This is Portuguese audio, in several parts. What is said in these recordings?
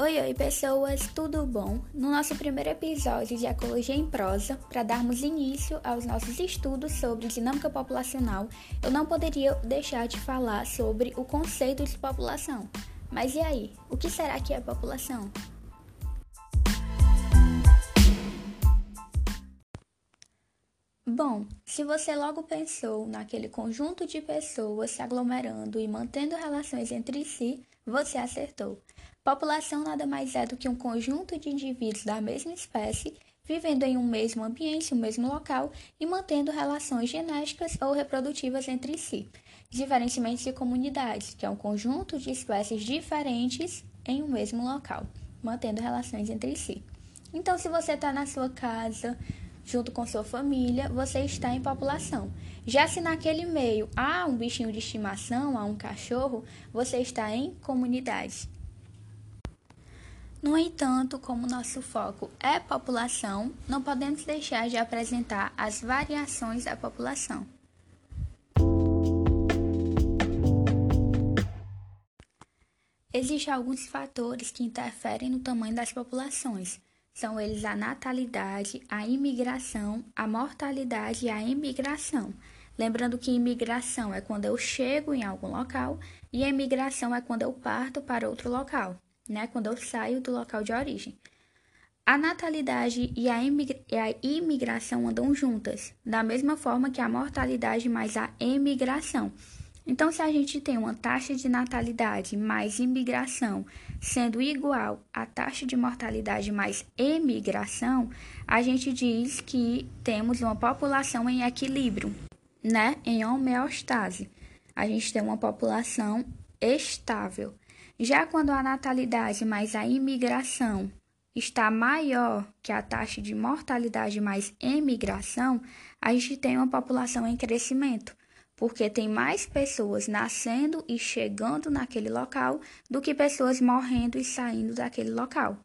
Oi, oi, pessoas, tudo bom? No nosso primeiro episódio de Ecologia em Prosa, para darmos início aos nossos estudos sobre dinâmica populacional, eu não poderia deixar de falar sobre o conceito de população. Mas e aí, o que será que é população? Bom, se você logo pensou naquele conjunto de pessoas se aglomerando e mantendo relações entre si, você acertou. População nada mais é do que um conjunto de indivíduos da mesma espécie vivendo em um mesmo ambiente, um mesmo local e mantendo relações genéticas ou reprodutivas entre si, diferentemente de comunidades, que é um conjunto de espécies diferentes em um mesmo local, mantendo relações entre si. Então, se você está na sua casa, junto com sua família, você está em população. Já se naquele meio há um bichinho de estimação, há um cachorro, você está em comunidade. No entanto, como nosso foco é população, não podemos deixar de apresentar as variações da população. Existem alguns fatores que interferem no tamanho das populações. São eles a natalidade, a imigração, a mortalidade e a emigração. Lembrando que imigração é quando eu chego em algum local e a imigração é quando eu parto para outro local né, quando eu saio do local de origem. A natalidade e a, imigração andam juntas, da mesma forma que a mortalidade mais a emigração. Então, se a gente tem uma taxa de natalidade mais imigração sendo igual à taxa de mortalidade mais emigração, a gente diz que temos uma população em equilíbrio, né? Em homeostase. A gente tem uma população estável. Já quando a natalidade mais a imigração está maior que a taxa de mortalidade mais emigração, a gente tem uma população em crescimento, porque tem mais pessoas nascendo e chegando naquele local do que pessoas morrendo e saindo daquele local.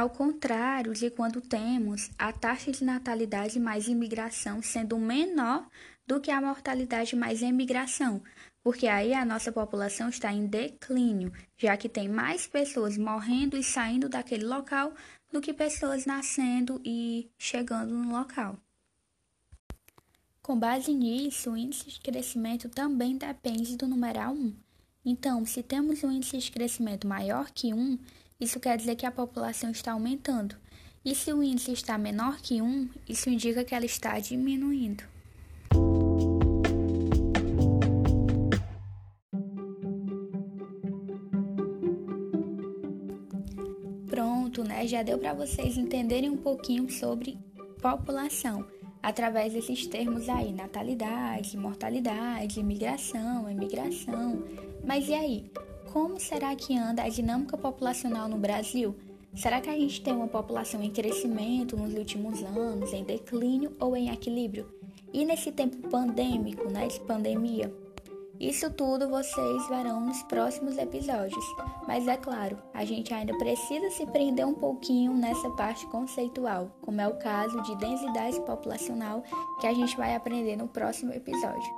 Ao contrário de quando temos a taxa de natalidade mais imigração sendo menor do que a mortalidade mais emigração, porque aí a nossa população está em declínio, já que tem mais pessoas morrendo e saindo daquele local do que pessoas nascendo e chegando no local. Com base nisso, o índice de crescimento também depende do numeral 1. Então, se temos um índice de crescimento maior que 1, isso quer dizer que a população está aumentando. E se o índice está menor que 1, isso indica que ela está diminuindo. Pronto, né? Já deu para vocês entenderem um pouquinho sobre população através desses termos aí: natalidade, mortalidade, imigração, emigração. Mas e aí? Como será que anda a dinâmica populacional no Brasil? Será que a gente tem uma população em crescimento nos últimos anos, em declínio ou em equilíbrio? E nesse tempo pandêmico, né, de pandemia, isso tudo vocês verão nos próximos episódios, mas é claro, a gente ainda precisa se prender um pouquinho nessa parte conceitual, como é o caso de densidade populacional, que a gente vai aprender no próximo episódio.